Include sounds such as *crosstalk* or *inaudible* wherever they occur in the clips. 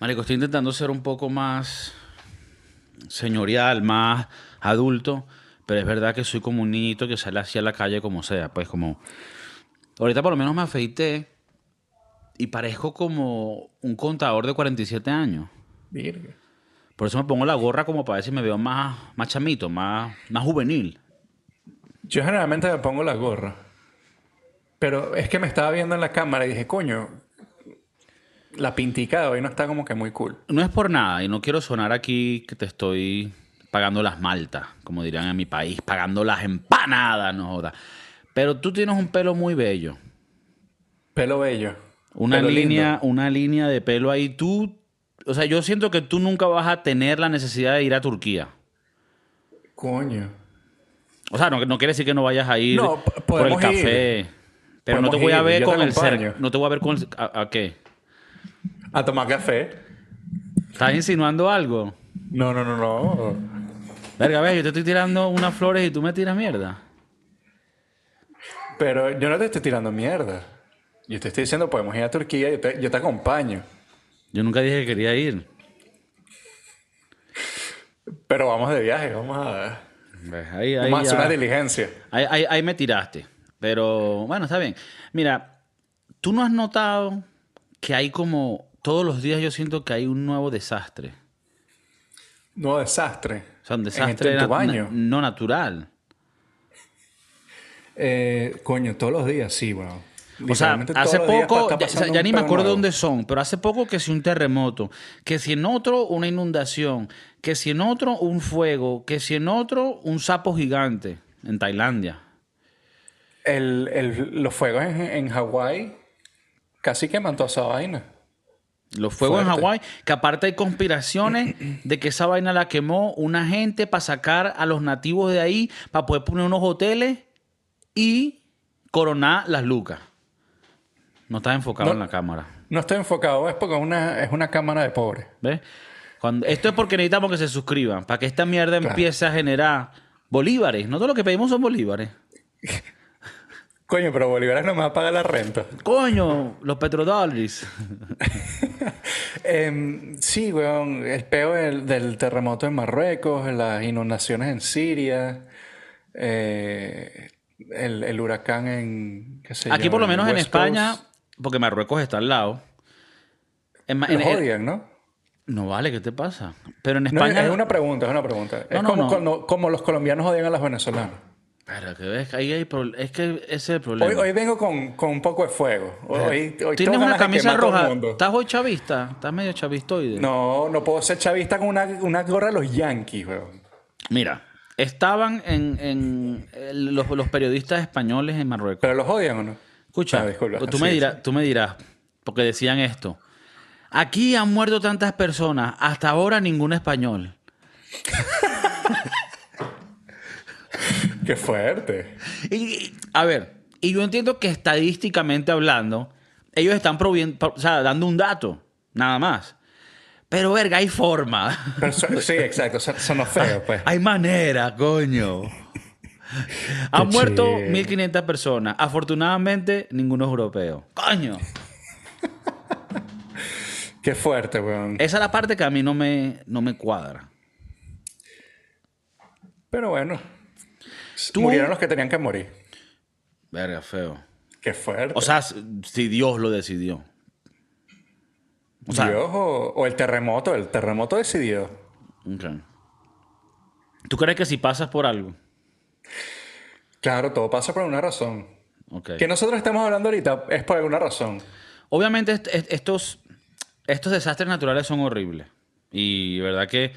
Marico, estoy intentando ser un poco más señorial, más adulto, pero es verdad que soy como un niñito que sale así a la calle como sea, pues como... Ahorita por lo menos me afeité y parezco como un contador de 47 años. Virga. Por eso me pongo la gorra como para ver si me veo más, más chamito, más, más juvenil. Yo generalmente me pongo la gorra. Pero es que me estaba viendo en la cámara y dije, coño, la pintica de hoy no está como que muy cool. No es por nada y no quiero sonar aquí que te estoy pagando las maltas, como dirían en mi país, pagando las empanadas, no joda. Pero tú tienes un pelo muy bello. Pelo bello. Una Pelo línea, lindo. una línea de pelo ahí. Tú, o sea, yo siento que tú nunca vas a tener la necesidad de ir a Turquía. Coño. O sea, no, no quiere decir que no vayas a ir No, por el café. Pero no te voy a ver con el acompaño. cer- No te voy a ver con el... ¿A, a qué? A tomar café. ¿Estás insinuando algo? No, no, no, no. Verga, ves, yo te estoy tirando unas flores y tú me tiras mierda. Pero yo no te estoy tirando mierda. Yo te estoy diciendo, podemos ir a Turquía, yo te, yo te acompaño. Yo nunca dije que quería ir. Pero vamos de viaje, vamos a. Ahí, ahí, vamos a hacer ya- una diligencia. ahí me tiraste. Pero bueno, está bien. Mira, tú no has notado que hay como... Todos los días yo siento que hay un nuevo desastre. Nuevo desastre. O sea, un desastre en tu nat- baño. na- no natural. Eh, coño, todos los días, sí, weón. O sea, hace poco, ya, ni me acuerdo nuevo. dónde son, pero hace poco que si un terremoto, que si en otro una inundación, que si en otro un fuego, que si en otro un sapo gigante en Tailandia. El, el- los fuegos en, en Hawái casi queman toda esa vaina. Los fuegos en. Hawái, que aparte hay conspiraciones de que esa vaina la quemó una gente para sacar a los nativos de ahí, para poder poner unos hoteles y coronar las lucas. No estás enfocado No. en la cámara. No estoy enfocado, es porque es una, es una cámara de pobre. ¿Ves? Cuando, esto es porque necesitamos que se suscriban, para que esta mierda Claro. empiece a generar bolívares. No todo lo que pedimos son bolívares. *laughs* Coño, pero Bolívares no me va a pagar la renta. Coño, los petrodólares. *laughs* Em, sí, weón, el peo del, del terremoto en Marruecos, las inundaciones en Siria, eh, el, el huracán en... qué Aquí por lo menos en España, porque Marruecos está al lado. En Los en- odian, ¿no? no vale, ¿qué te pasa? Pero en No, España... es una pregunta, es una pregunta. es no, como. Cuando, como los colombianos odian a los venezolanos. Pero que ves, ahí hay es que ese es el problema. Hoy, hoy vengo con, con un poco de fuego. Hoy, Tienes una camisa roja. ¿Estás hoy chavista? ¿Estás medio chavistoide? No, no puedo ser chavista con una, una gorra de los Yankees, weón. Mira, estaban en, en los, los periodistas españoles en Marruecos. ¿Pero los odian o no? Escucha, Ah, tú, me dirás, tú me dirás, porque decían esto. Aquí han muerto tantas personas, hasta ahora ningún español. *laughs* Qué fuerte. Y, y- a ver, y yo entiendo que estadísticamente hablando, ellos están o sea, dando un dato, nada más. Pero, verga, hay forma. Pero sí, exacto. Son, los feos, pues. Hay manera, coño. *laughs* Han Qué muerto chido. 1.500 personas. Afortunadamente, ninguno es europeo. Coño. *laughs* Qué fuerte, weón. Esa es la parte que a mí no me, no me cuadra. Pero bueno. Tú- Murieron los que tenían que morir. Verga, feo. Qué fuerte. O sea, si Dios lo decidió. O sea, Dios o, o el terremoto. El terremoto decidió. ¿Tú crees que si pasas por algo? Claro, todo pasa por una razón. Que nosotros estamos hablando ahorita es por alguna razón. Obviamente est- est- estos, estos desastres naturales son horribles. Y verdad que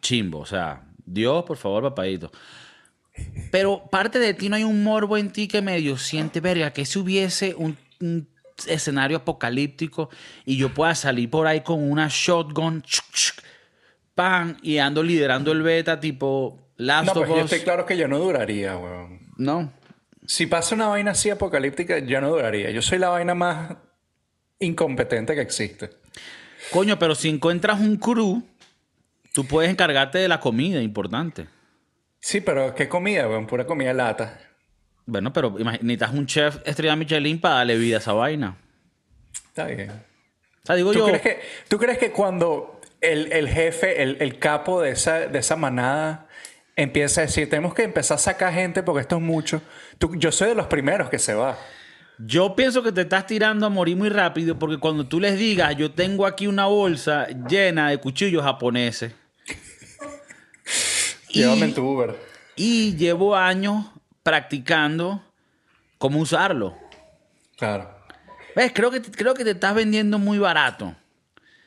chimbo. O sea, Dios, por favor, papadito. Pero parte de ti no hay un morbo en ti que medio siente, verga, que si hubiese un, un escenario apocalíptico y yo pueda salir por ahí con una shotgun, chuc, chuc, pan, y ando liderando el beta tipo Last No, of pues yo estoy claro que yo no duraría, weón. No. Si pasa una vaina así apocalíptica, yo no duraría. Yo soy la vaina más incompetente que existe. Coño, pero si encuentras un crew, tú puedes encargarte de la comida, importante. Sí, pero ¿qué comida, weón? Pura comida lata. Bueno, pero necesitas un chef estrella Michelin para darle vida a esa vaina. Está bien. O sea, digo ¿Tú, yo. crees que, ¿Tú crees que cuando el, el jefe, el, el capo de esa, de esa manada empieza a decir, tenemos que empezar a sacar gente porque esto es mucho, tú- yo soy de los primeros que se va. Yo pienso que te estás tirando a morir muy rápido porque cuando tú les digas, yo tengo aquí una bolsa llena de cuchillos japoneses. Llévame en tu Uber. Y llevo años practicando cómo usarlo. Claro. ¿Ves? Creo que, creo que te estás vendiendo muy barato.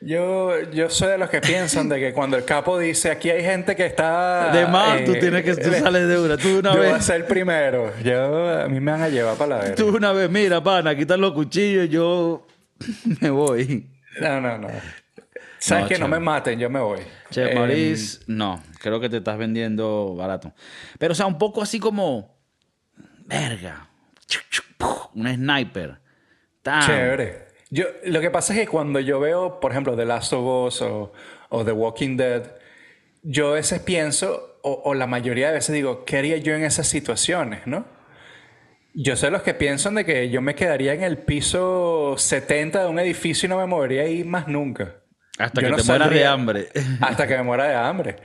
Yo, yo soy de los que piensan de que *laughs* cuando el capo dice aquí hay gente que está. De más, tú eh, tienes que... Tú sales de una. Tú una yo voy a vez... ser el primero. Yo, a mí me van a llevar para la verga. Tú una vez, mira, pana, están los cuchillos, yo *laughs* me voy. No, no, no. Sabes No, que no me maten, yo me voy. Che, Eh, Maurice, no, creo que te estás vendiendo barato. Pero, o sea, un poco así como. Verga. Un sniper. Tan. Chévere. Yo, lo que pasa es que cuando yo veo, por ejemplo, The Last of Us o, o The Walking Dead, yo a veces pienso, o, o la mayoría de veces digo, ¿qué haría yo en esas situaciones, no? Yo de los que piensan de que yo me quedaría en el piso 70 de un edificio y no me movería ahí más nunca. Hasta Yo que no te mueras de hambre. *laughs* Hasta que me muera de hambre.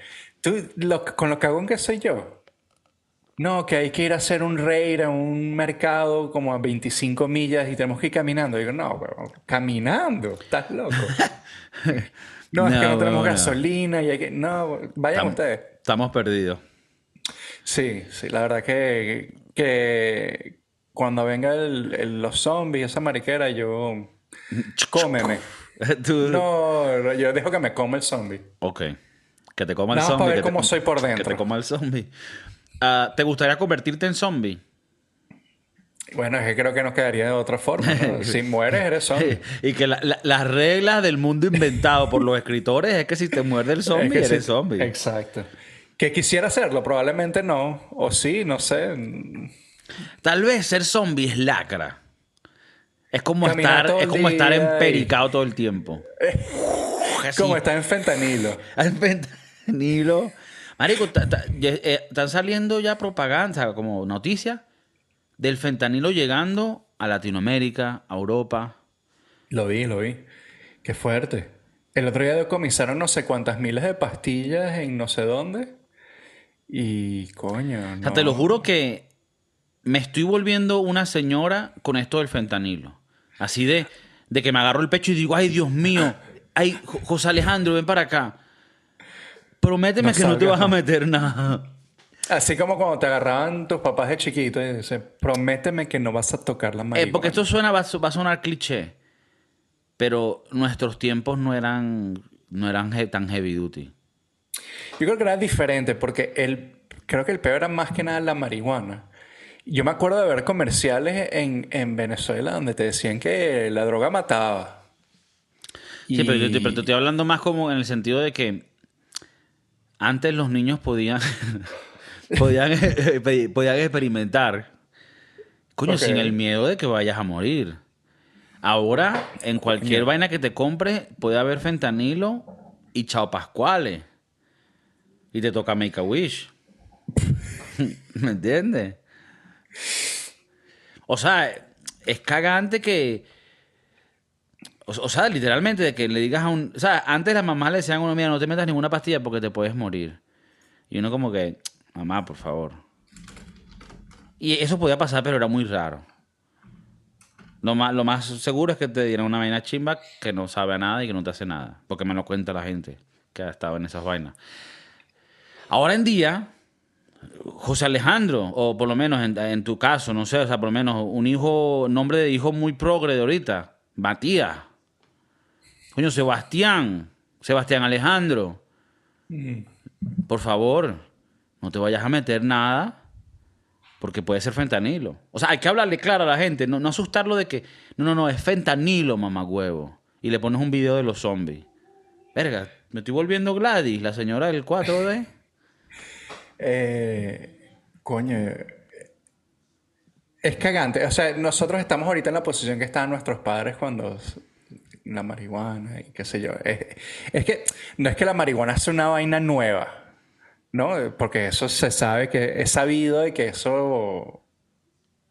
Tú, lo- con lo cagón que soy yo. No, que hay que ir a hacer un raid a un mercado como a 25 millas y tenemos que ir caminando. Digo, no, caminando, estás loco. *laughs* No, es que No, tenemos gasolina y hay que. No, vayan ustedes. Estamos perdidos. Sí, sí, la verdad que, que cuando venga el- el- los zombies, esa mariquera, yo. *laughs* Cómeme. *laughs* Tú- No, no, yo dejo que me come el zombie. Ok. Que te coma el más zombie. para ver que te- cómo soy por *laughs* Que dentro. te coma el zombie. Ah, ¿Te gustaría convertirte en zombie? Bueno, es que creo que nos quedaría de otra forma. ¿no? *laughs* Si mueres, eres zombie. y que la- la- las reglas del mundo inventado por los escritores es que si te muerde el zombie, Es que eres zombie. Exacto. Que quisiera hacerlo, probablemente no. O sí, no sé. Tal vez ser zombie es lacra. Es como Caminar estar, es como estar y- empericado todo el tiempo. *laughs* Así, Como está en fentanilo. *laughs* al fentanilo. Marico, eh, están saliendo ya propaganda, como noticias, del fentanilo llegando a Latinoamérica, a Europa. Lo vi, lo vi. Qué fuerte. El otro día decomisaron no sé cuántas miles de pastillas en no sé dónde. Y coño. O sea, te lo juro que me estoy volviendo una señora con esto del fentanilo. Así de, de que me agarro el pecho y digo, ay, Dios mío, ay, Jo- José Alejandro, ven para acá. Prométeme No que no te vas a meter nada. Así como cuando te agarraban tus papás de chiquito y dicen, prométeme que no vas a tocar la Eh, marihuana. porque esto suena, va, va a sonar cliché. Pero nuestros tiempos no eran, no eran tan heavy duty. Yo creo que era diferente porque el, creo que el peor era más que nada la marihuana. Yo me acuerdo de ver comerciales en, en Venezuela donde te decían que la droga mataba. Sí, pero, te- pero te estoy hablando más como en el sentido de que antes los niños podían *laughs* podían, *laughs* podían experimentar. Coño, sin el miedo de que vayas a morir. Ahora, en cualquier vaina que te compres, puede haber fentanilo y chao pascuales. Y te toca make a wish. *laughs* ¿Me entiendes? O sea, es cagante que. O, sea, literalmente, de que le digas a un. O sea, antes las mamás le decían a uno, mira, no te metas ninguna pastilla porque te puedes morir. Y uno, como que, mamá, por favor. Y eso podía pasar, pero era muy raro. Lo más, lo más seguro es que te dieran una vaina chimba que no sabe a nada y que no te hace nada. Porque me lo cuenta la gente que ha estado en esas vainas. Ahora en día, José Alejandro, o por lo menos en, en tu caso, no sé, o sea, por lo menos un hijo, nombre de hijo muy progre de ahorita, Matías. Coño, Sebastián, Sebastián Alejandro. Por favor, no te vayas a meter nada porque puede ser fentanilo. O sea, hay que hablarle claro a la gente, no, no asustarlo de que, no, no, no, es fentanilo, mamagüevo. Y le pones un video de los zombies. Verga, me estoy volviendo Gladys, la señora del 4D. Eh, coño. Es cagante. O sea, nosotros estamos ahorita en la posición que estaban nuestros padres cuando la marihuana y qué sé yo. Es, es que no es que la marihuana es una vaina nueva, ¿no? Porque eso se sabe que es sabido de que eso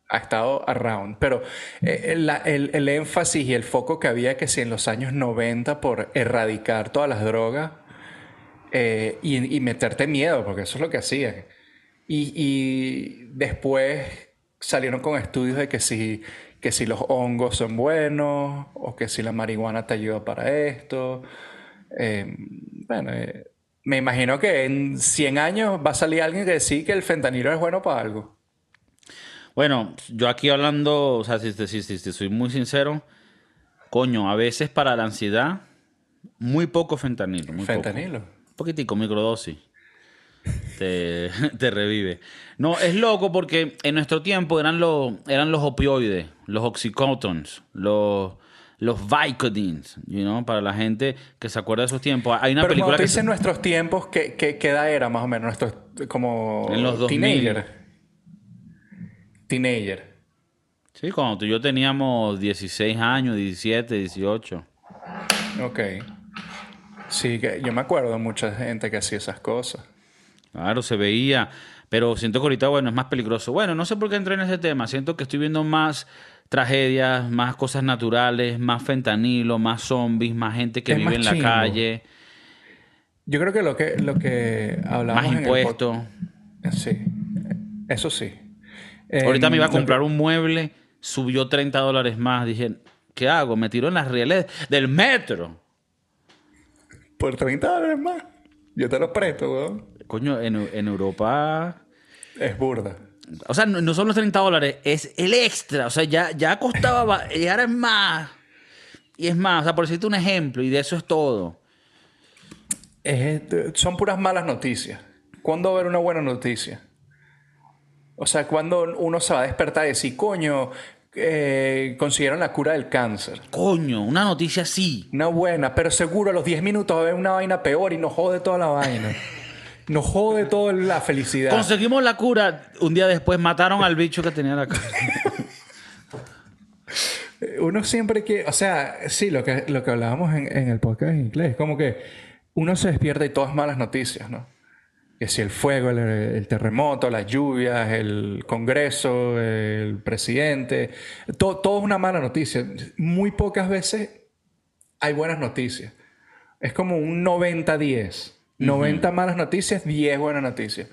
ha estado around. Pero eh, el, el, el, énfasis y el foco que había que si en los años 90 por erradicar todas las drogas eh, y, y, meterte miedo, porque eso es lo que hacían. Y, y, después salieron con estudios de que si, que si los hongos son buenos o que si la marihuana te ayuda para esto. Eh, bueno, eh, me imagino que en 100 años va a salir alguien que sí que el fentanilo es bueno para algo. Bueno, yo aquí hablando, o sea, si, si, si, si soy muy sincero, coño, a veces para la ansiedad, muy poco fentanilo. Muy fentanilo. Poco. Un poquitico, microdosis. Te, *laughs* te, revive. No, es loco porque en nuestro tiempo eran los, eran los opioides, los oxycontins, los, los Vicodins, you know, para la gente que se acuerda de esos tiempos. Hay una Pero película cuando que dice nuestros tiempos, ¿qué, qué, ¿qué, edad era más o menos? Nuestros, como en los 2000. teenager. Teenager. Sí, cuando tú y yo teníamos 16 años, 17, 18. Ok. Sí, que yo me acuerdo de mucha gente que hacía esas cosas. Claro, se veía. Pero siento que ahorita, bueno, es más peligroso. Bueno, no sé por qué entré en ese tema. Siento que estoy viendo más tragedias, más cosas naturales, más fentanilo, más zombies, más gente que Es vive en la calle, Yo creo que lo que, lo que hablamos más impuestos. Sí, eso sí. Ahorita me iba a comprar un mueble, subió 30 dólares más. Dije, ¿qué hago? Me tiró en las rieles del metro. Por 30 dólares más. Yo te lo presto, weón. Coño, en, en Europa... Es burda. O sea, no, no son los 30 dólares, es el extra. O sea, ya, ya costaba, ba- y ahora es más. Y es más, o sea, por decirte un ejemplo, y de eso es todo. Es- son puras malas noticias. ¿Cuándo va a haber una buena noticia? O sea, cuando uno se va a despertar y decir, coño, eh, consiguieron la cura del cáncer. Coño, una noticia así. Una buena, pero seguro a los 10 minutos va a haber una vaina peor y nos jode toda la vaina. *laughs* Nos jode toda la felicidad. Conseguimos la cura. Un día después mataron al bicho que tenía la cara. *laughs* Uno siempre que, o sea, sí, lo que, lo que hablábamos en, en el podcast en inglés, como que uno se despierta y todas malas noticias, ¿no? Que si el fuego, el, el terremoto, las lluvias, el Congreso, el presidente, to- todo es una mala noticia. Muy pocas veces hay buenas noticias. Es como un 90-10. 90 malas noticias, 10 buenas noticias.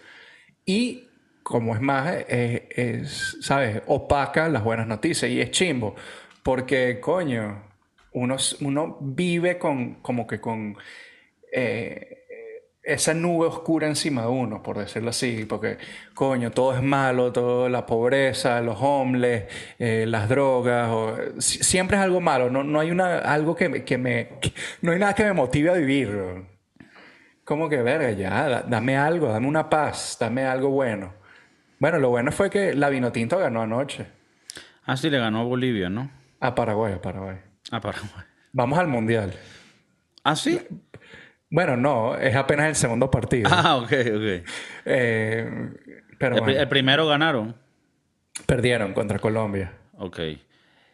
Y como es más, eh, es, ¿sabes? Opaca las buenas noticias y es chimbo. Porque, coño, uno, uno vive con, como que con eh, esa nube oscura encima de uno, por decirlo así. Porque, coño, todo es malo, toda la pobreza, los homeless, eh, las drogas, o- siempre es algo malo. No, no hay una, algo que, me- que me... que- no hay nada que me motive a vivir. Como que, verga, ya, da- dame algo, dame una paz, dame algo bueno. Bueno, lo bueno fue que la Vinotinto ganó anoche. Ah, sí, le ganó a Bolivia, ¿no? A Paraguay, a Paraguay. A Paraguay. Vamos al Mundial. Ah, sí. Bueno, no, es apenas el segundo partido. Ah, ok, ok. Eh, pero El, pri- bueno, el primero ganaron. perdieron contra Colombia. Ok.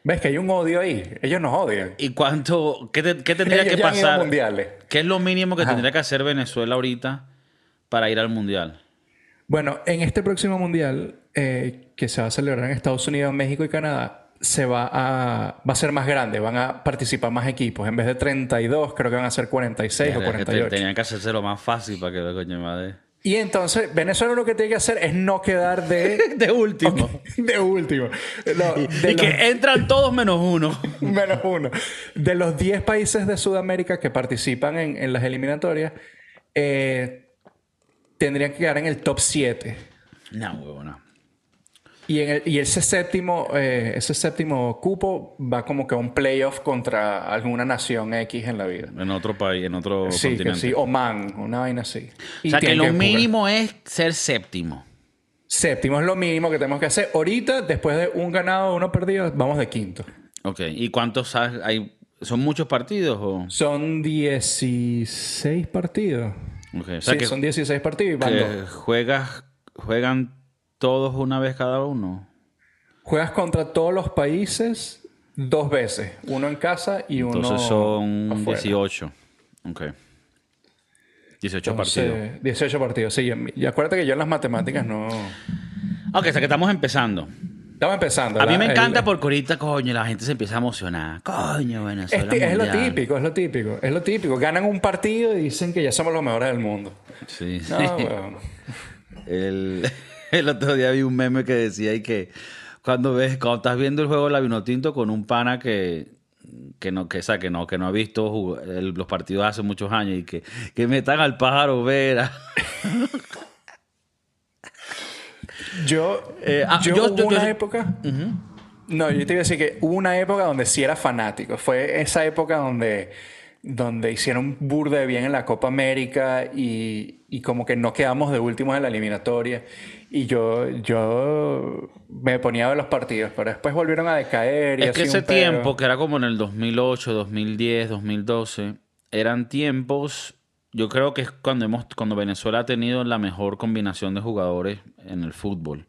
¿Ves que hay un odio ahí? Ellos nos odian. ¿Y cuánto? ¿Qué, te- qué tendría Ellos que ya han ido a pasar? mundiales. ¿Qué es lo mínimo que Ajá. tendría que hacer Venezuela ahorita para ir al mundial? Bueno, en este próximo mundial, eh, que se va a celebrar en Estados Unidos, México y Canadá, se va a, va a ser más grande, van a participar más equipos. En vez de 32, creo que van a ser 46 o Verga, que te- 48. Tenían que hacerse lo más fácil para que la coño madre. Y entonces, Venezuela lo que tiene que hacer es no quedar de, *laughs* De último. de último. No, de y los- que entran todos menos uno. *laughs* menos uno. De los 10 países de Sudamérica que participan en, en las eliminatorias, eh, tendrían que quedar en el top 7. No, huevona. Y, en el- y ese séptimo, eh, ese séptimo cupo va como que a un playoff contra alguna nación X en la vida. En otro país, en otro Sí, continente. sí, Oman, una vaina así. o Y sea, que lo mínimo es ser séptimo. Séptimo es lo mínimo que tenemos que hacer. Ahorita, después de un ganado, uno perdido, vamos de quinto. Ok. ¿Y cuántos ha- hay? ¿Son muchos partidos o...? Son 16 partidos. Ok, O sea, sí, que, son 16 partidos y van que dos. juegas, juegan todos una vez cada uno. Juegas contra todos los países dos veces. Uno en casa y uno Entonces son afuera. 18. Ok. 18 Entonces, partidos. 18 partidos, sí. Y acuérdate que yo en las matemáticas no... Ok, o sea que estamos empezando. Estamos empezando. A mí me el- encanta porque ahorita, coño, la gente se empieza a emocionar. Coño, Venezuela. Es, lo típico, es lo típico, es lo típico. Ganan un partido y dicen que ya somos los mejores del mundo. Sí, No, sí. El, *laughs* el otro día vi un meme que decía y que cuando ves, cuando estás viendo el juego de la Vinotinto con un pana que, que no, que, o sea, que no, que no ha visto el- los partidos hace muchos años y que, que metan al pájaro Vera. *laughs* Yo, Eh, ah, yo, yo- hubo yo- una yo- época. No, yo te iba a decir que hubo una época donde sí era fanático. Fue esa época donde, donde hicieron burde bien en la Copa América y, y como que no quedamos de últimos en la eliminatoria. Y yo, yo me ponía a ver los partidos, pero después volvieron a decaer. Y Es que ese tiempo, que era como en el 2008, 2010, 2012, eran tiempos, yo creo que es cuando, hemos, cuando Venezuela ha tenido la mejor combinación de jugadores en el fútbol.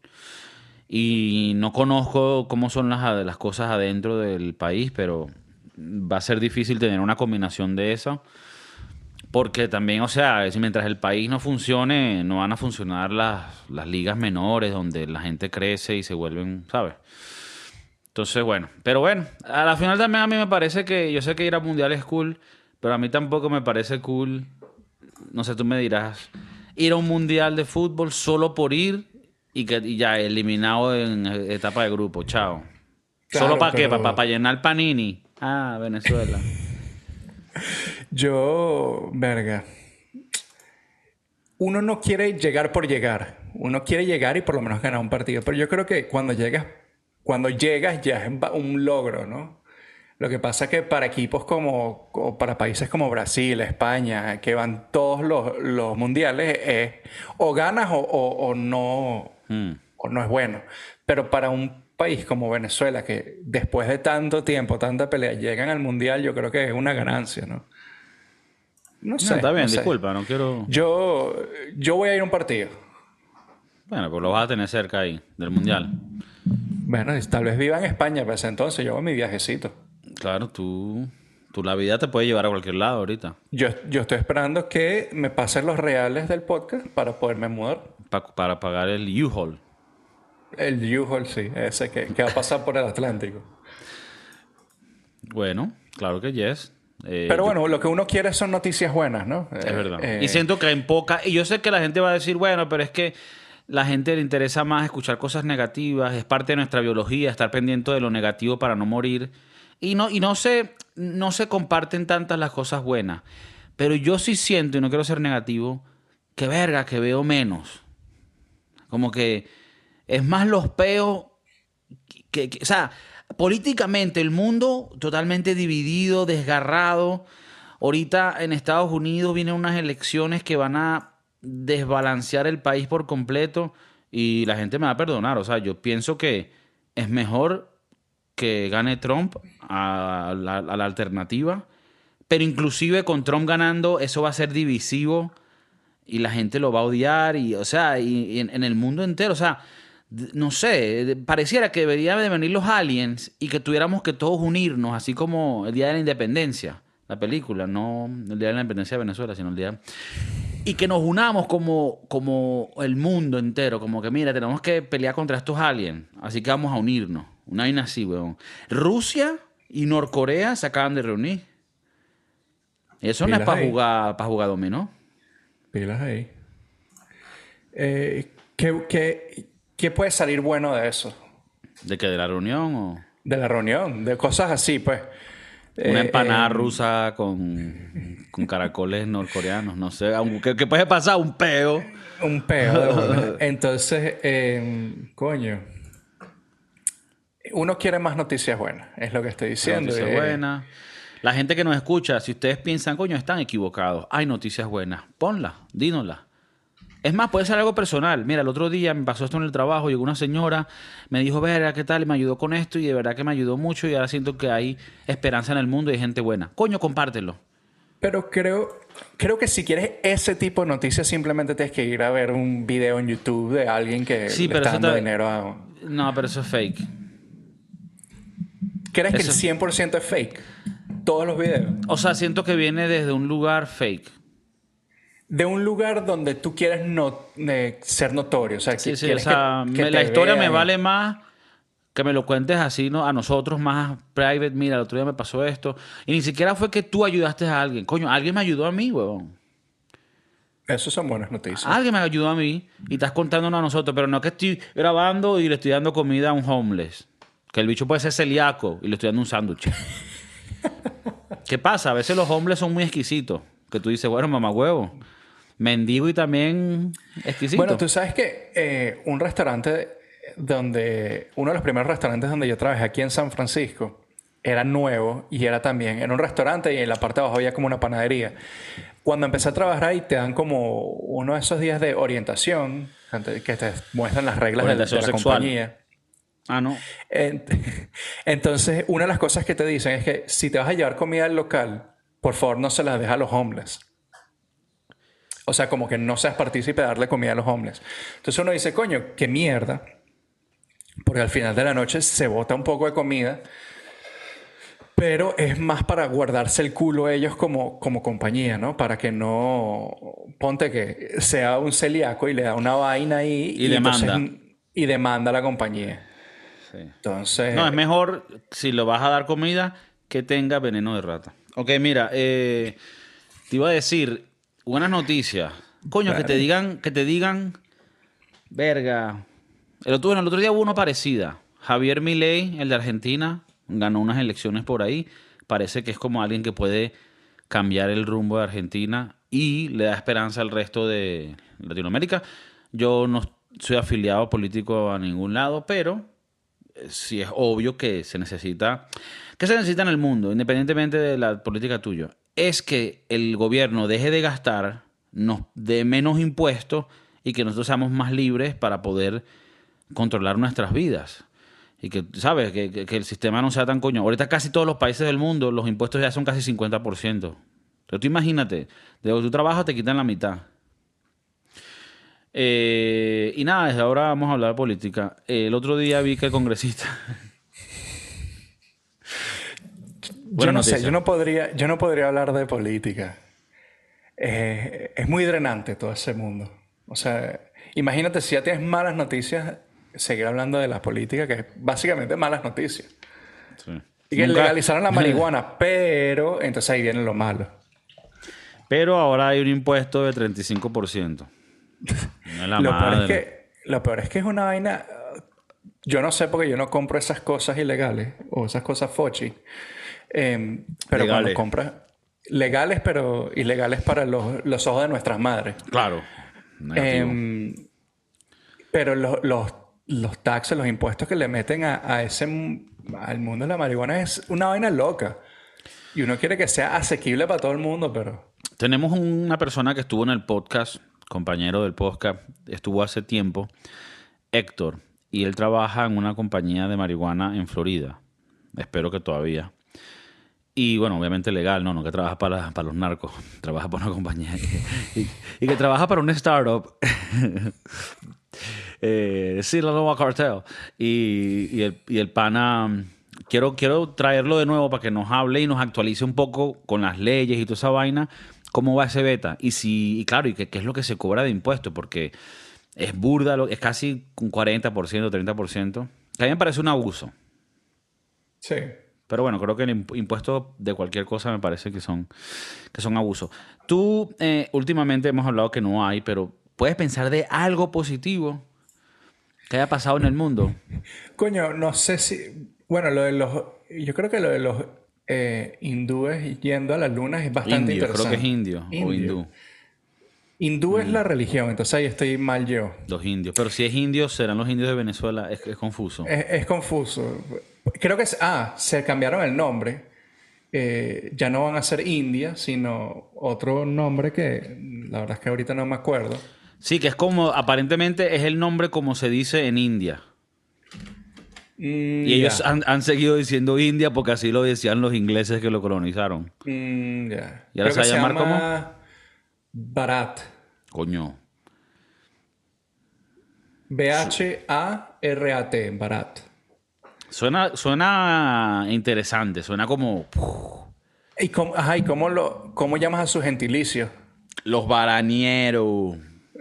Y no conozco cómo son las, las cosas adentro del país, pero va a ser difícil tener una combinación de esa. Porque también, o sea, si mientras el país no funcione, no van a funcionar las, las ligas menores donde la gente crece y se vuelven, ¿sabes? Entonces, bueno, pero bueno, a la final también a mí me parece que, yo sé que ir a mundial es cool, pero a mí tampoco me parece cool, no sé, tú me dirás, ir a un mundial de fútbol solo por ir y que y ya eliminado en etapa de grupo, chao. Claro, ¿Solo para qué? pero- ¿Para llenar panini? Ah, Venezuela. *laughs* Yo, verga. Uno no quiere llegar por llegar. Uno quiere llegar y por lo menos ganar un partido. Pero yo creo que cuando llegas, cuando llegas ya es un logro, ¿no? Lo que pasa es que para equipos como, o para países como Brasil, España, que van todos los, los mundiales, es o ganas o, o- o no, Mm. o no es bueno. Pero para un país como Venezuela, que después de tanto tiempo, tanta pelea, llegan al mundial, yo creo que es una ganancia, ¿no? No sé. No, está bien, no sé. disculpa, no quiero... Yo, yo voy a ir a un partido. Bueno, pues lo vas a tener cerca ahí, del mundial. Bueno, tal vez viva en España para ese entonces. Yo hago mi viajecito. Claro, tú, tú la vida te puede llevar a cualquier lado ahorita. Yo, yo estoy esperando que me pasen los reales del podcast para poderme mudar. pa- para pagar el U-Haul. El U-Haul, sí, ese que, que va a pasar por el Atlántico. Bueno, claro que yes. Eh, Pero yo- bueno, lo que uno quiere son noticias buenas, ¿no? Es Eh, verdad. eh, y siento que en poca. Y yo sé que la gente va a decir, bueno, pero es que la gente le interesa más escuchar cosas negativas, es parte de nuestra biología, estar pendiente de lo negativo para no morir. Y no, y no se, no se comparten tantas las cosas buenas. Pero yo sí siento, y no quiero ser negativo, que verga, que veo menos. Como que es más los peos que, que- o sea, políticamente el mundo totalmente dividido, desgarrado. Ahorita en Estados Unidos vienen unas elecciones que van a desbalancear el país por completo y la gente me va a perdonar. O sea, yo pienso que es mejor que gane Trump a la, alternativa, pero inclusive con Trump ganando eso va a ser divisivo y la gente lo va a odiar y o sea y, en, en el mundo entero o sea no sé pareciera que deberían de venir los aliens y que tuviéramos que todos unirnos así como el día de la independencia la película no el día de la independencia de Venezuela sino el día y que nos unamos como como el mundo entero como que mira tenemos que pelear contra estos aliens así que vamos a unirnos una vaina así weón. Rusia y Norcorea se acaban de reunir. Eso no es para jugar para jugar dominó. Pilas ahí. Eh, ¿qué, qué, qué puede salir bueno de eso? ¿De que ¿De la reunión o...? De la reunión, de cosas así, pues. Una Eh, empanada eh, rusa con, con caracoles norcoreanos, no sé. aunque- ¿Qué puede pasar? Un peo. Un peo. *laughs* Entonces, eh, coño. Uno quiere más noticias buenas, es lo que estoy diciendo. Noticias Eh, buenas. La gente que nos escucha, si ustedes piensan, coño, están equivocados. Hay noticias buenas. Ponlas, dínoslas. Es más, puede ser algo personal. Mira, el otro día me pasó esto en el trabajo. Llegó una señora, me dijo, verga, ¿qué tal? Y me ayudó con esto y de verdad que me ayudó mucho y ahora siento que hay esperanza en el mundo y hay gente buena. Coño, compártelo. Pero creo, creo que si quieres ese tipo de noticias, simplemente tienes que ir a ver un video en YouTube de alguien que Sí, le pero está dando te- dinero a... No, pero eso es fake. ¿Crees que el 100% es fake? Todos los videos. O sea, siento que viene desde un lugar fake. De un lugar donde tú quieres no, eh, ser notorio. O sea, Sí, que sí, o sea, que- que me- la historia me vale más que me lo cuentes así ¿no? a nosotros más private. Mira, el otro día me pasó esto. Y ni siquiera fue que tú ayudaste a alguien. Coño, alguien me ayudó a mí, huevón. Eso son buenas noticias. Alguien me ayudó a mí y estás contándonos a nosotros, pero no que estoy grabando y le estoy dando comida a un homeless. Que el bicho puede ser celíaco y le estoy dando un sándwich. *laughs* ¿Qué pasa? A veces los homeless son muy exquisitos. Que tú dices, bueno, mamá huevo. Mendigo y también exquisito. Bueno, tú sabes que eh, un restaurante donde, uno de los primeros restaurantes donde yo trabajé aquí en San Francisco, era nuevo y era también en un restaurante y en la parte de abajo había como una panadería. Cuando empecé a trabajar ahí te dan como uno de esos días de orientación que te muestran las reglas de, la compañía. Ah, no. *laughs* Entonces, una de las cosas que te dicen es que si te vas a llevar comida al local, por favor no se las deja a los homeless. O sea, como que no seas partícipe de darle comida a los homeless. Entonces uno dice, coño, qué mierda. Porque al final de la noche se bota un poco de comida pero es más para guardarse el culo ellos como, como compañía, ¿no? Para que no. Ponte que sea un celíaco y le da una vaina ahí. Y, demanda. y demanda a la compañía. Sí. Entonces. No, es mejor si lo vas a dar comida que tenga veneno de rata. Ok, mira, eh, te iba a decir, buenas noticias. Coño, que te digan, que te digan, verga. El otro, el otro día hubo una parecida. Javier Milei, el de Argentina, ganó unas elecciones por ahí. Parece que es como alguien que puede cambiar el rumbo de Argentina y le da esperanza al resto de Latinoamérica. Yo no soy afiliado político a ningún lado, pero eh, sí es obvio que se necesita. ¿Qué se necesita en el mundo, independientemente de la política tuya? Es que el gobierno deje de gastar, nos dé menos impuestos y que nosotros seamos más libres para poder controlar nuestras vidas. Y que, ¿sabes? Que, el sistema no sea tan coño. Ahorita casi todos los países del mundo los impuestos ya son casi 50%. Pero tú imagínate, de tu trabajo te quitan la mitad. Eh, y nada, desde ahora vamos a hablar de política. el otro día vi que el congresista... *laughs* yo no sé, yo no, podría, yo no podría hablar de política. Eh, es muy drenante todo ese mundo. O sea, imagínate si ya tienes malas noticias seguir hablando de la política, que es básicamente malas noticias. Y que legalizaron la marihuana, *laughs* pero entonces ahí viene lo malo. Pero ahora hay un impuesto de 35%. No es la *laughs* lo, peor es que, lo peor es que es una vaina. Yo no sé porque yo no compro esas cosas ilegales o esas cosas fochi. Em, pero cuando compras. Legales, pero ilegales para los, los ojos de nuestras madres. Claro. Em, pero los, los los taxes, los impuestos que le meten a, ese al mundo de la marihuana es una vaina loca. Y uno quiere que sea asequible para todo el mundo, pero. Tenemos una persona que estuvo en el podcast, compañero del podcast, estuvo hace tiempo, Héctor, y él trabaja en una compañía de marihuana en Florida. Espero que todavía. Y bueno, obviamente legal, no, no que trabaja para, para los narcos, *laughs* trabaja para una compañía y, que trabaja para una startup *laughs* eh, sí, la nueva cartel. Y, y, el, pana, quiero, quiero traerlo de nuevo para que nos hable y nos actualice un poco con las leyes y toda esa vaina, cómo va ese beta. Y si, y claro, y qué es lo que se cobra de impuestos, porque es burda, es casi un 40%, 30%. Que a mí me parece un abuso. Sí. Pero bueno, creo que el impuesto de cualquier cosa me parece que son, que son abusos. Tú, eh, últimamente hemos hablado que no hay, pero ¿puedes pensar de algo positivo ¿Qué haya pasado en el mundo? Coño, no sé si. Bueno, lo de los. Yo creo que lo de los eh, hindúes yendo a la luna es bastante indio, interesante. Creo que es indio, o hindú. Hindú es la religión, entonces ahí estoy mal yo. Los indios. Pero si es indio, serán los indios de Venezuela. Es, confuso. Es, confuso. Creo que. ah, se cambiaron el nombre. Eh, ya no van a ser India, sino otro nombre que la verdad es que ahorita no me acuerdo. Sí, que es como, aparentemente es el nombre como se dice en India. Mm, y ellos han, seguido diciendo India porque así lo decían los ingleses que lo colonizaron. Mm, ya. ¿Y ahora se va a llamar como? Barat. Coño. B-H-A-R-A-T, Barat. Suena, suena interesante, suena como. ¿Y cómo, ajá, ¿y cómo, lo, cómo llamas a su gentilicio? Los baranieros. *laughs*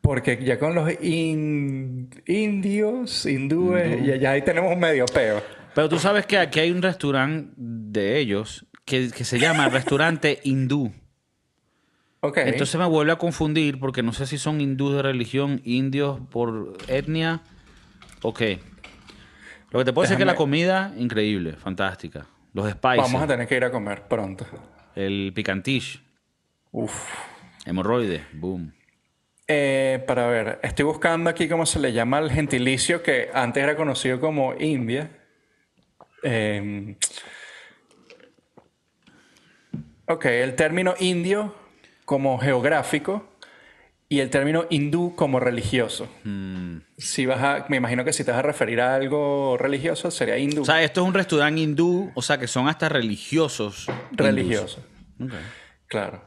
Porque ya con los indios, hindúes, ya, ya ahí tenemos un medio peo. Pero tú sabes que aquí hay un restaurante de ellos que, que se llama *laughs* Restaurante Hindú. Ok. Entonces me vuelve a confundir porque no sé si son hindúes de religión, indios por etnia. Ok. Lo que te puedo decir es que la comida, increíble, fantástica. Los spices, Vamos a tener que ir a comer pronto. el picantish, Uf. hemorroide, boom. Eh, para ver, estoy buscando aquí cómo se le llama al gentilicio que antes era conocido como India. Eh, ok, el término indio como geográfico y el término hindú como religioso. Mm. Si vas a, me imagino que si te vas a referir a algo religioso sería hindú. O sea, esto es un restaurante hindú, o sea, que son hasta religiosos. hindús. religioso. Ok. Claro.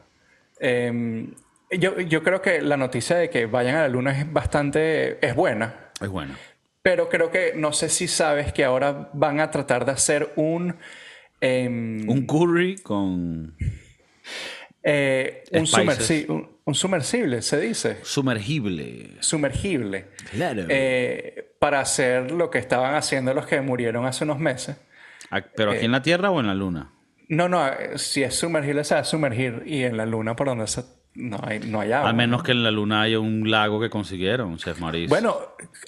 Eh, yo, yo creo que la noticia de que vayan a la luna es bastante, es buena. Es bueno. Pero creo que no sé si sabes que ahora van a tratar de hacer un em, Un curry con eh, un, sumersi- un- un sumersible, se dice, sumergible. sumergible, Claro. eh, para hacer lo que estaban haciendo los que murieron hace unos meses. Ah, ¿Pero aquí en la Tierra o en la Luna? No, no, eh, si es sumergible, se va a sumergir y en la luna por donde se, no hay, no hay agua. Al menos que en la Luna haya un lago que consiguieron, Chef Maurice. Bueno,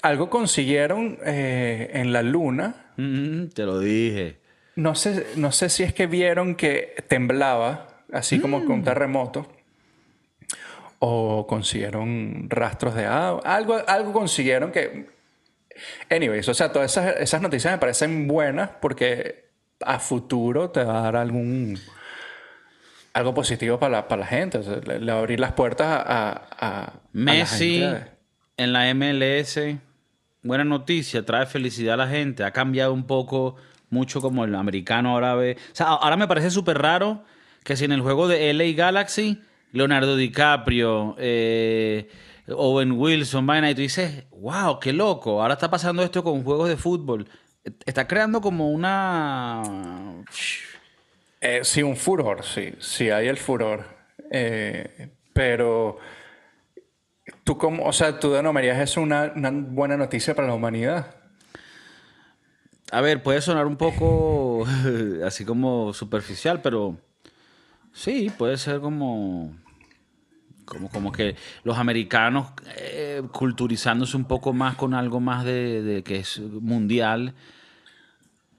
algo consiguieron eh, en la luna. Mm, te lo dije. No sé, no sé si es que vieron que temblaba, así como con un terremoto, o consiguieron rastros de agua. Algo, algo consiguieron que. Anyways, o sea, todas esas, esas noticias me parecen buenas porque a futuro te va a dar algún. Algo positivo para la, para la gente. O sea, le, le va a abrir las puertas a. a- a- Messi en la MLS, buena noticia, trae felicidad a la gente. Ha cambiado un poco, mucho como el americano ahora ve. O sea, ahora me parece súper raro que si en el juego de LA Galaxy, Leonardo DiCaprio, eh, Owen Wilson, vaina, y tú dices, wow, qué loco. Ahora está pasando esto con juegos de fútbol. Está creando como una. Eh, sí, un furor, sí, sí hay el furor. Eh, pero tú como, o sea, tú denominarías eso una, una buena noticia para la humanidad. A ver, puede sonar un poco *laughs* así como superficial, pero sí, puede ser como, como, como que los americanos eh, culturizándose un poco más con algo más de, de que es mundial,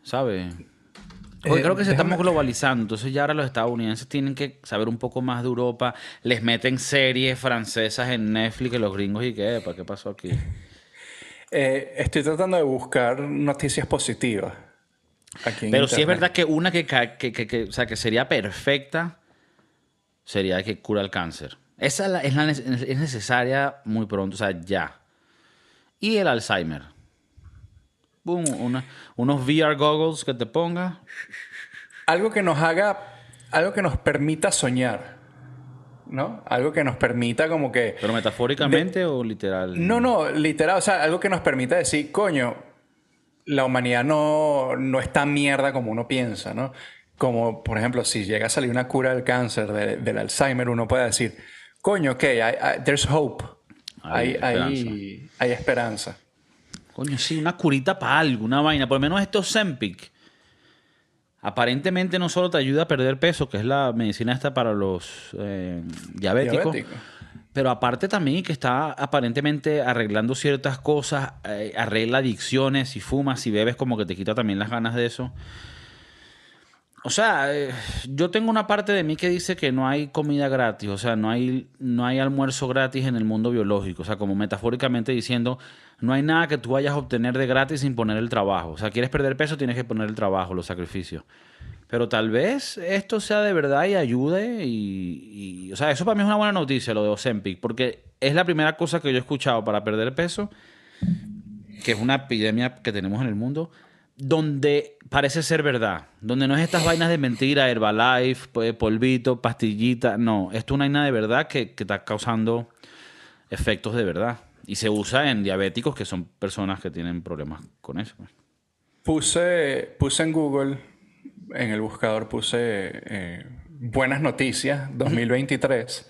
¿sabes? Porque Eh, creo que se déjame- estamos globalizando, entonces ya ahora los estadounidenses tienen que saber un poco más de Europa, les meten series francesas en Netflix, los gringos y qué, ¿para qué pasó aquí? *laughs* Eh, estoy tratando de buscar noticias positivas. Aquí en Pero sí es internet. verdad que una que, que, que- que- o sea, que sería perfecta sería que cura el cáncer. Esa la- es, la es necesaria muy pronto, o sea, ya. Y el Alzheimer. Boom, una- unos VR goggles que te pongas. Algo que nos haga, algo que nos permita soñar, ¿no? Algo que nos permita como que... Pero metafóricamente o literal. No, no, literal, o sea, algo que nos permita decir, coño, la humanidad no, no es tan mierda como uno piensa, ¿no? Como, por ejemplo, si llega a salir una cura del cáncer, de- del Alzheimer, uno puede decir, coño, ok, there's hope. Hay Hay, hay, hay esperanza. Coño, sí, una curita para algo, una vaina. Por lo menos esto Zempic. Aparentemente no solo te ayuda a perder peso, que es la medicina esta para los eh, diabéticos, Diabético. pero aparte también que está aparentemente arreglando ciertas cosas, eh, arregla adicciones, si fumas, si bebes, como que te quita también las ganas de eso. O sea, eh, yo tengo una parte de mí que dice que no hay comida gratis, o sea, no hay, no hay almuerzo gratis en el mundo biológico, o sea, como metafóricamente diciendo, no hay nada que tú vayas a obtener de gratis sin poner el trabajo. O sea, quieres perder peso, tienes que poner el trabajo, los sacrificios. Pero tal vez esto sea de verdad y ayude y, y- o sea, eso para mí es una buena noticia, lo de Ozempic, porque es la primera cosa que yo he escuchado para perder peso, que es una epidemia que tenemos en el mundo, donde parece ser verdad, donde no es estas vainas de mentira, Herbalife, pues, polvito, pastillita, no, esto es una vaina de verdad que, que está causando efectos de verdad. Y se usa en diabéticos, que son personas que tienen problemas con eso. Puse, puse en Google, en el buscador puse eh, buenas noticias 2023.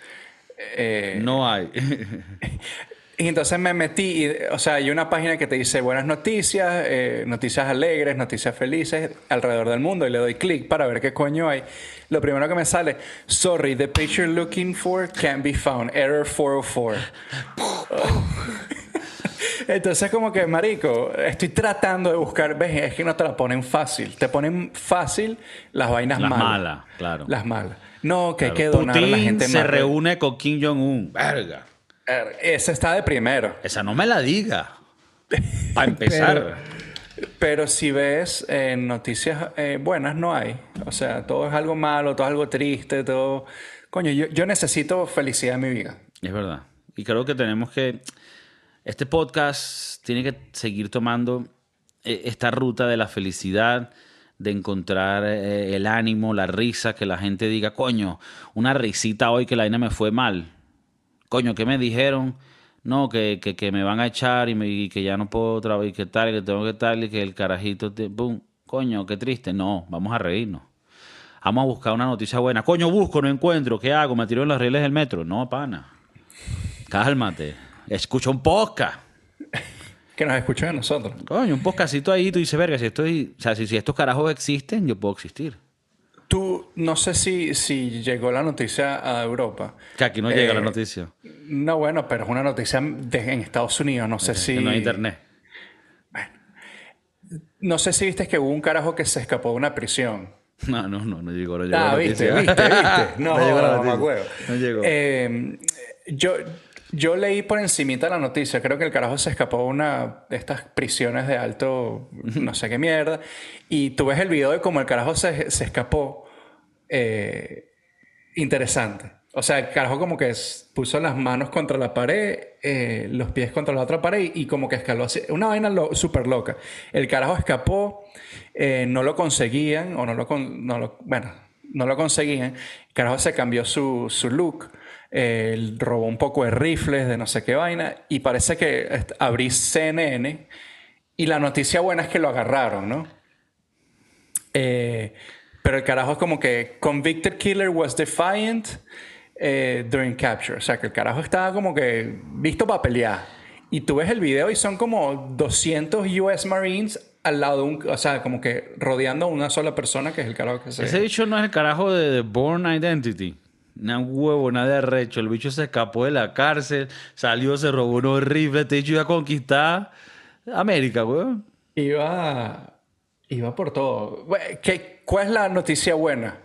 Eh, No hay. *laughs* Y entonces me metí, y, o sea, hay una página que te dice buenas noticias, eh, noticias alegres, noticias felices alrededor del mundo y le doy clic para ver qué coño hay. Lo primero que me sale, sorry, the picture you're looking for can't be found, error 404. *laughs* Entonces como que, marico, estoy tratando de buscar, ves, es que no te la ponen fácil, te ponen fácil las vainas Las malas. malas, claro. Las malas. No, que hay que Claro. donar a la Putin gente se reúne con Kim Jong-un. Verga. Ese está de primero. Esa no me la diga. Para empezar. Pero si ves eh, noticias eh, buenas, no hay. O sea, todo es algo malo, todo es algo triste, todo... Coño, yo, yo necesito felicidad en mi vida. Es verdad. Y creo que tenemos que. Este podcast tiene que seguir tomando eh, esta ruta de la felicidad, de encontrar eh, el ánimo, la risa, que la gente diga, coño, una risita hoy que la vaina me fue mal. Coño, ¿qué me dijeron? No, que, que, que me van a echar y, me- y que ya no puedo trabajar y que tal, y que tengo que tal, y que el carajito, te, pum. Coño, qué triste. No, vamos a reírnos. Vamos a buscar una noticia buena. Coño, busco, no encuentro. ¿Qué hago? ¿Me tiro en las rieles del metro? No, pana. Cálmate. Escucha un podcast. *laughs* Que nos escuchen a nosotros. Coño, un podcastito ahí. Tú dices, verga, si, estoy, o sea, si, si estos carajos existen, yo puedo existir. No sé si, si llegó la noticia a Europa. Que aquí no llega Eh, la noticia. No, bueno, pero es una noticia de- en Estados Unidos. No sé si... Que no hay internet. No sé si viste que hubo un carajo que se escapó de una prisión. *laughs* No, no, no, no llegó, no llegó Ah, la viste, noticia. viste, viste. *laughs* No, No llegó la no, noticia. me acuerdo. No llegó. Eh, yo, yo leí por encimita la noticia. Creo que el carajo se escapó de una de estas prisiones de alto, no sé qué mierda. Y tú ves el video de cómo el carajo se, se escapó. Eh, interesante. O sea, el carajo como que puso las manos contra la pared, eh, los pies contra la otra pared y, como que escaló así. Una vaina lo- súper loca. El carajo escapó, eh, no lo conseguían, o no lo, bueno, no lo conseguían. El carajo se cambió su, look, eh, robó un poco de rifles, de no sé qué vaina, y parece que abrí CNN y la noticia buena es que lo agarraron, ¿no? Eh, pero el carajo es como que convicted killer was defiant eh, during capture. O sea, que el carajo estaba como que visto para pelear. Y tú ves el video y son como 200 US Marines al lado de un... O sea, como que rodeando a una sola persona que es el carajo que se... Ese bicho no es el carajo de, de Born Identity. Una huevo, nada de arrecho. El bicho se escapó de la cárcel, salió, se robó unos rifles. Este bicho iba a conquistar América, weón. Iba... Iba por todo. ¿Qué, ¿Cuál es la noticia buena?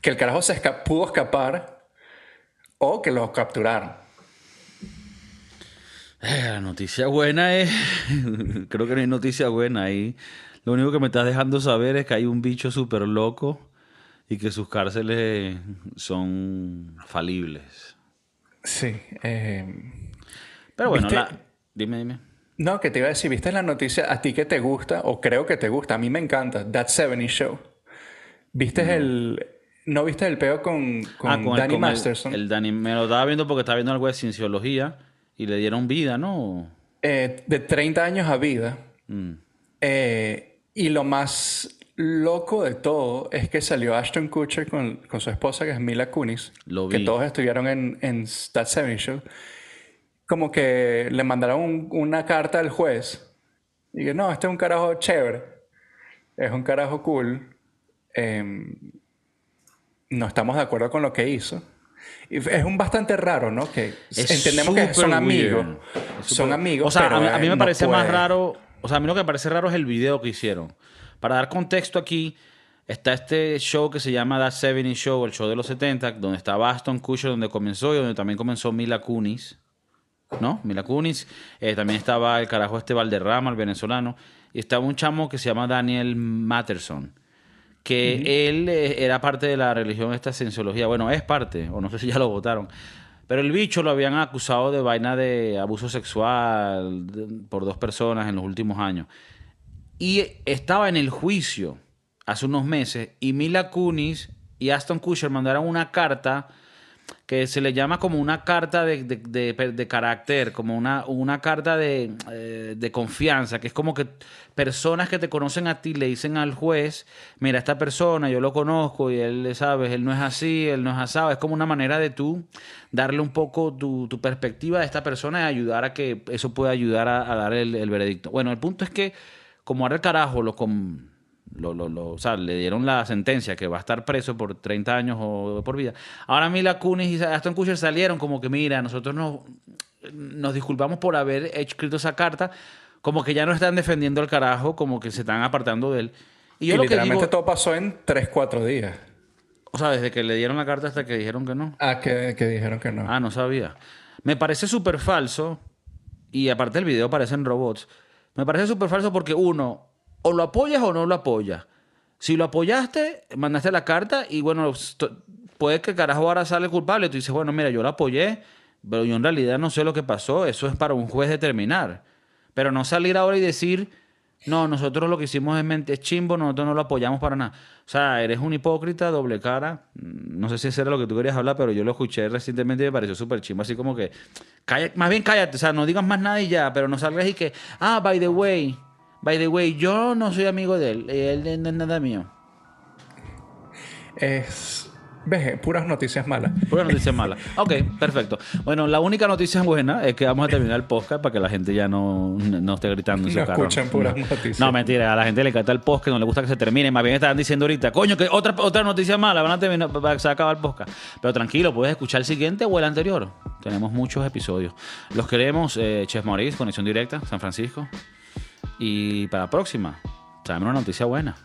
Que el carajo se esca- pudo escapar o que lo capturaron. Eh, La noticia buena es. *laughs* Creo que no hay noticia buena ahí. Lo único que me estás dejando saber es que hay un bicho súper loco y que sus cárceles son falibles. Sí. eh, Pero bueno, dime, dime. No, que te iba a decir, ¿viste la noticia? A ti que te gusta, o creo que te gusta, a mí me encanta, That 70 Show. ¿Viste el... ¿No viste el peo con, con, Ah, con el- Danny con el- Masterson? El, Danny me lo estaba viendo porque estaba viendo algo de cienciología y le dieron vida, ¿no? Eh, de 30 años a vida. Mm. Eh, y lo más loco de todo es que salió Ashton Kutcher con, con su esposa, que es Mila Kunis, Lo que vi. todos estuvieron en, en That 70 Show. Como que le mandaron un- una carta al juez. Y que no, este es un carajo chévere. Es un carajo cool. Em, no estamos de acuerdo con lo que hizo. Es un bastante raro, ¿no? Que Es entendemos que son amigos. Son amigos. O sea, pero a mí, a mí me no parece más raro. O sea, a mí lo que me parece raro es el video que hicieron. Para dar contexto aquí, está este show que se llama That 70 Show, el show de los 70, donde está Baston Kutcher, donde comenzó y donde también comenzó Mila Kunis. ¿No? Mila Kunis. Eh, también estaba el carajo este Valderrama, el venezolano. Y estaba un chamo que se llama Daniel Matterson. Que él eh, era parte de la religión, esta cienciología. Bueno, es parte, o no sé si ya lo votaron. Pero el bicho lo habían acusado de vaina de abuso sexual por dos personas en los últimos años. Y estaba en el juicio hace unos meses y Mila Kunis y Aston Kutcher mandaron una carta que se le llama como una carta de, de- de- de carácter, como una, una carta de, eh, de confianza, que es como que personas que te conocen a ti le dicen al juez, mira, esta persona yo lo conozco y él, sabes, él no es así, él no es asado, es como una manera de tú darle un poco tu, tu perspectiva a esta persona y ayudar a que eso pueda ayudar a, a dar el, el veredicto. Bueno, el punto es que como ahora el carajo lo... con lo, lo- lo- o sea, le dieron la sentencia que va a estar preso por 30 años o por vida. Ahora Mila Kunis y Aston Kutcher salieron como que, mira, nosotros nos, nos disculpamos por haber escrito esa carta, como que ya no están defendiendo al carajo, como que se están apartando de él. Y Y, yo lo que literalmente digo, todo pasó en 3, 4 días. o sea, desde que le dieron la carta hasta que dijeron que no. Ah, que, que dijeron que no. Ah, no sabía. Me parece súper falso, y aparte el video parecen robots, me parece súper falso porque uno, o lo apoyas o no lo apoyas. Si lo apoyaste, mandaste la carta y bueno, puede que carajo ahora sale culpable. Tú dices, bueno, mira, yo lo apoyé, pero yo en realidad no sé lo que pasó. Eso es para un juez determinar. Pero no salir ahora y decir, no, nosotros lo que hicimos es, ment- es chimbo, nosotros no lo apoyamos para nada. O sea, eres un hipócrita, doble cara. Mm, No sé si ese era lo que tú querías hablar, pero yo lo escuché recientemente y me pareció súper chimbo. Así como que, calla- más bien cállate, o sea, no digas más nada y ya, pero no salgas y que, ah, by the way, by the way, yo no soy amigo de él, él no es nada mío. Es. Ves, puras noticias malas. Pura noticia mala. *laughs* Ok, perfecto. Bueno, la única noticia buena es que vamos a terminar el podcast para que la gente ya no, no esté gritando en su No carro. escuchen puras no. noticias. No, mentira. A la gente le encanta el podcast, no le gusta que se termine. Más bien estaban diciendo ahorita, coño, que otra, otra noticia mala, van a terminar, va- se va a acabar el podcast. Pero tranquilo, puedes escuchar el siguiente o el anterior. Tenemos muchos episodios. Los queremos, eh, Chef Maurice, Conexión Directa, San Francisco. Y para la próxima, tráeme una noticia buena.